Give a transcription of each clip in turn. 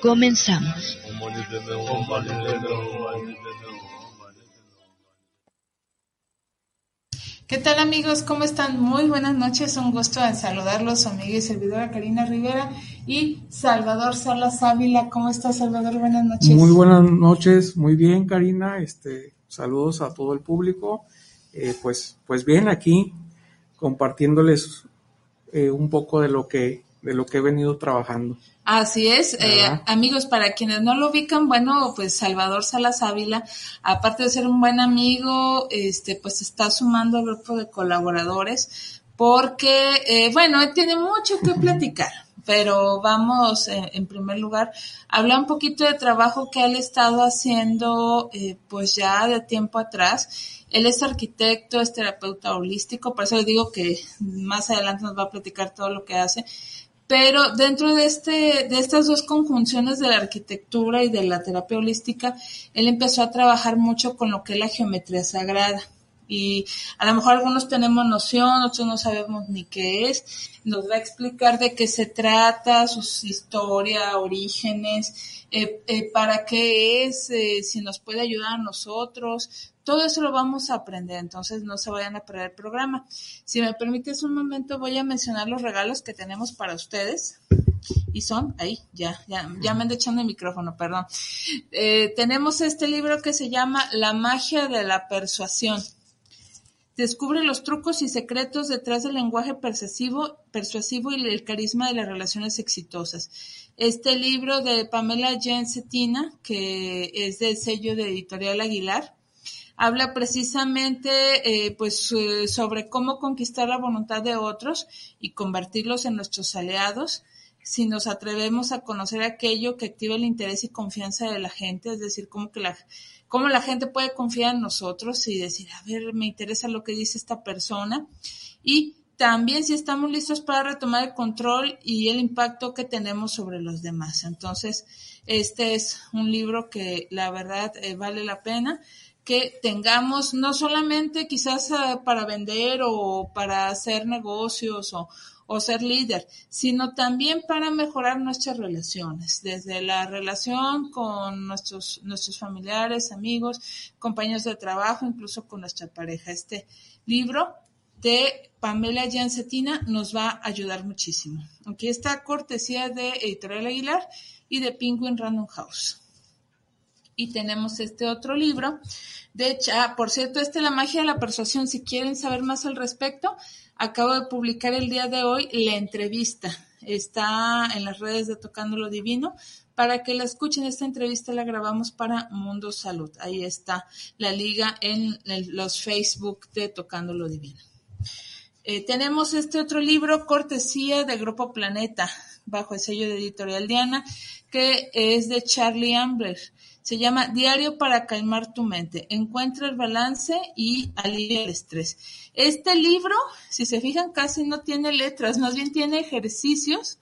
Comenzamos. ¿Qué tal amigos? ¿Cómo están? Muy buenas noches. Un gusto en saludarlos, su amiga y servidora Karina Rivera y Salvador Salas Ávila. ¿Cómo estás, Salvador? Buenas noches. Muy buenas noches, muy bien, Karina. Este, saludos a todo el público. Eh, pues, pues bien, aquí compartiéndoles eh, un poco de lo que de lo que he venido trabajando. Así es, eh, amigos, para quienes no lo ubican, bueno, pues Salvador Salas Ávila, aparte de ser un buen amigo, este, pues está sumando al grupo de colaboradores, porque, eh, bueno, él tiene mucho que platicar, pero vamos, eh, en primer lugar, hablar un poquito de trabajo que él ha estado haciendo, pues ya de tiempo atrás, él es arquitecto, es terapeuta holístico, por eso le digo que más adelante nos va a platicar todo lo que hace. Pero dentro de, este, de estas dos conjunciones de la arquitectura y de la terapia holística, él empezó a trabajar mucho con lo que es la geometría sagrada. Y a lo mejor algunos tenemos noción, otros no sabemos ni qué es. Nos va a explicar de qué se trata, su historia, orígenes, eh, eh, para qué es, eh, si nos puede ayudar a nosotros, todo eso lo vamos a aprender, entonces no se vayan a perder el programa. Si me permites un momento, voy a mencionar los regalos que tenemos para ustedes. Y son, ahí, ya, ya, ya me ando echando el micrófono, perdón. Tenemos este libro que se llama La magia de la persuasión. Descubre los trucos y secretos detrás del lenguaje persuasivo, y el carisma de las relaciones exitosas. Este libro de Pamela Jensetina, que es del sello de Editorial Aguilar, habla precisamente eh, pues sobre cómo conquistar la voluntad de otros y convertirlos en nuestros aliados si nos atrevemos a conocer aquello que activa el interés y confianza de la gente, es decir, cómo que la cómo la gente puede confiar en nosotros y decir, a ver, me interesa lo que dice esta persona y también si estamos listos para retomar el control y el impacto que tenemos sobre los demás. Entonces, este es un libro que la verdad eh, vale la pena que tengamos no solamente quizás eh, para vender o para hacer negocios o, o ser líder, sino también para mejorar nuestras relaciones, desde la relación con nuestros, nuestros familiares, amigos, compañeros de trabajo, incluso con nuestra pareja. Este libro de Pamela Jancetina nos va a ayudar muchísimo. Aquí está cortesía de Editorial Aguilar y de Penguin Random House. Y tenemos este otro libro de hecho, ah, por cierto, este es La magia de la persuasión. Si quieren saber más al respecto, acabo de publicar el día de hoy la entrevista. Está en las redes de Tocando lo Divino. Para que la escuchen, esta entrevista la grabamos para Mundo Salud. Ahí está la liga en los Facebook de Tocando lo Divino. Eh, tenemos este otro libro, cortesía de Grupo Planeta, bajo el sello de Editorial Diana, que es de Charlie Ambler. Se llama Diario para calmar tu mente. Encuentra el balance y alivia el estrés. Este libro, si se fijan, casi no tiene letras, más bien tiene ejercicios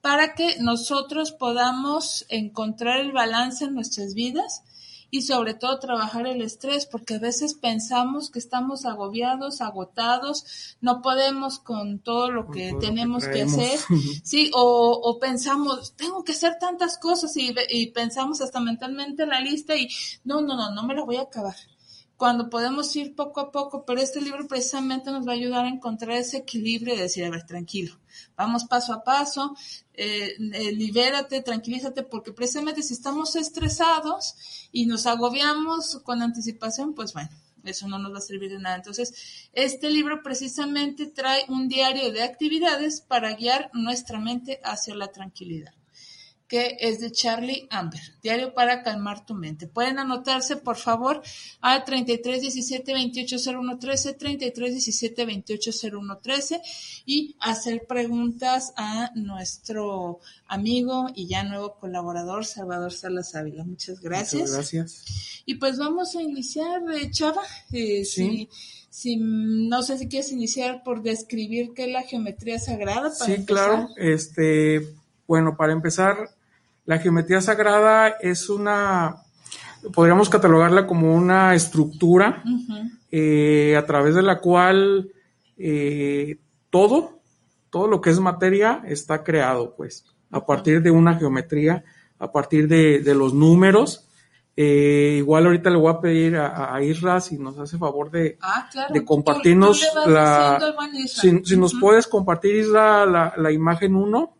para que nosotros podamos encontrar el balance en nuestras vidas y sobre todo trabajar el estrés, porque a veces pensamos que estamos agobiados, agotados, no podemos con todo lo que tenemos que, hacer, sí, o, o, pensamos, tengo que hacer tantas cosas y, y pensamos hasta mentalmente en la lista y no, no, no, no me la voy a acabar cuando podemos ir poco a poco, pero este libro precisamente nos va a ayudar a encontrar ese equilibrio de decir, a ver, tranquilo, vamos paso a paso, eh, eh, libérate, tranquilízate, porque precisamente si estamos estresados y nos agobiamos con anticipación, pues bueno, eso no nos va a servir de nada. Entonces, este libro precisamente trae un diario de actividades para guiar nuestra mente hacia la tranquilidad que es de Charlie Amber, Diario para calmar tu mente. Pueden anotarse, por favor, a 33 17 28 01 13, 33 17 28 01 13 y hacer preguntas a nuestro amigo y ya nuevo colaborador, Salvador Salas Ávila. Muchas gracias. Muchas gracias. Y pues vamos a iniciar, eh, Chava. Eh, sí. Si, no sé si quieres iniciar por describir qué es la geometría sagrada. Para sí, claro. Este, bueno, para empezar, la geometría sagrada es una, podríamos catalogarla como una estructura eh, a través de la cual eh, todo, todo lo que es materia está creado, pues, a partir de una geometría, a partir de, los números. Eh, igual ahorita le voy a pedir a, Isra si nos hace favor de, ah, de compartirnos la... Si, nos puedes compartir, Isra, la, la imagen 1.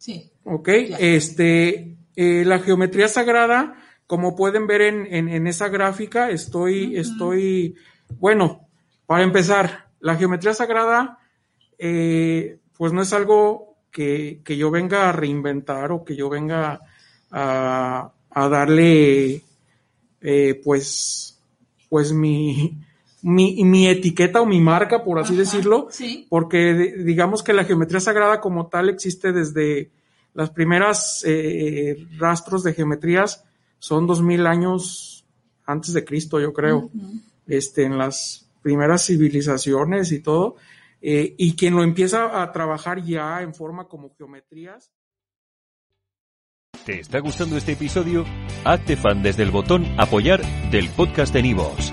Sí. Ok, este, eh, la geometría sagrada, como pueden ver en, esa gráfica, estoy, estoy, bueno, para empezar, la geometría sagrada, eh, pues no es algo que, yo venga a reinventar o que yo venga a, darle, eh, pues, pues mi, mi, etiqueta o mi marca, por así decirlo, porque digamos que la geometría sagrada como tal existe desde las primeras eh, rastros de geometrías son dos mil años antes de Cristo, yo creo, este, en las primeras civilizaciones y todo, eh, y quien lo empieza a trabajar ya en forma como geometrías. ¿Te está gustando este episodio? Hazte fan desde el botón apoyar del podcast de Nivos.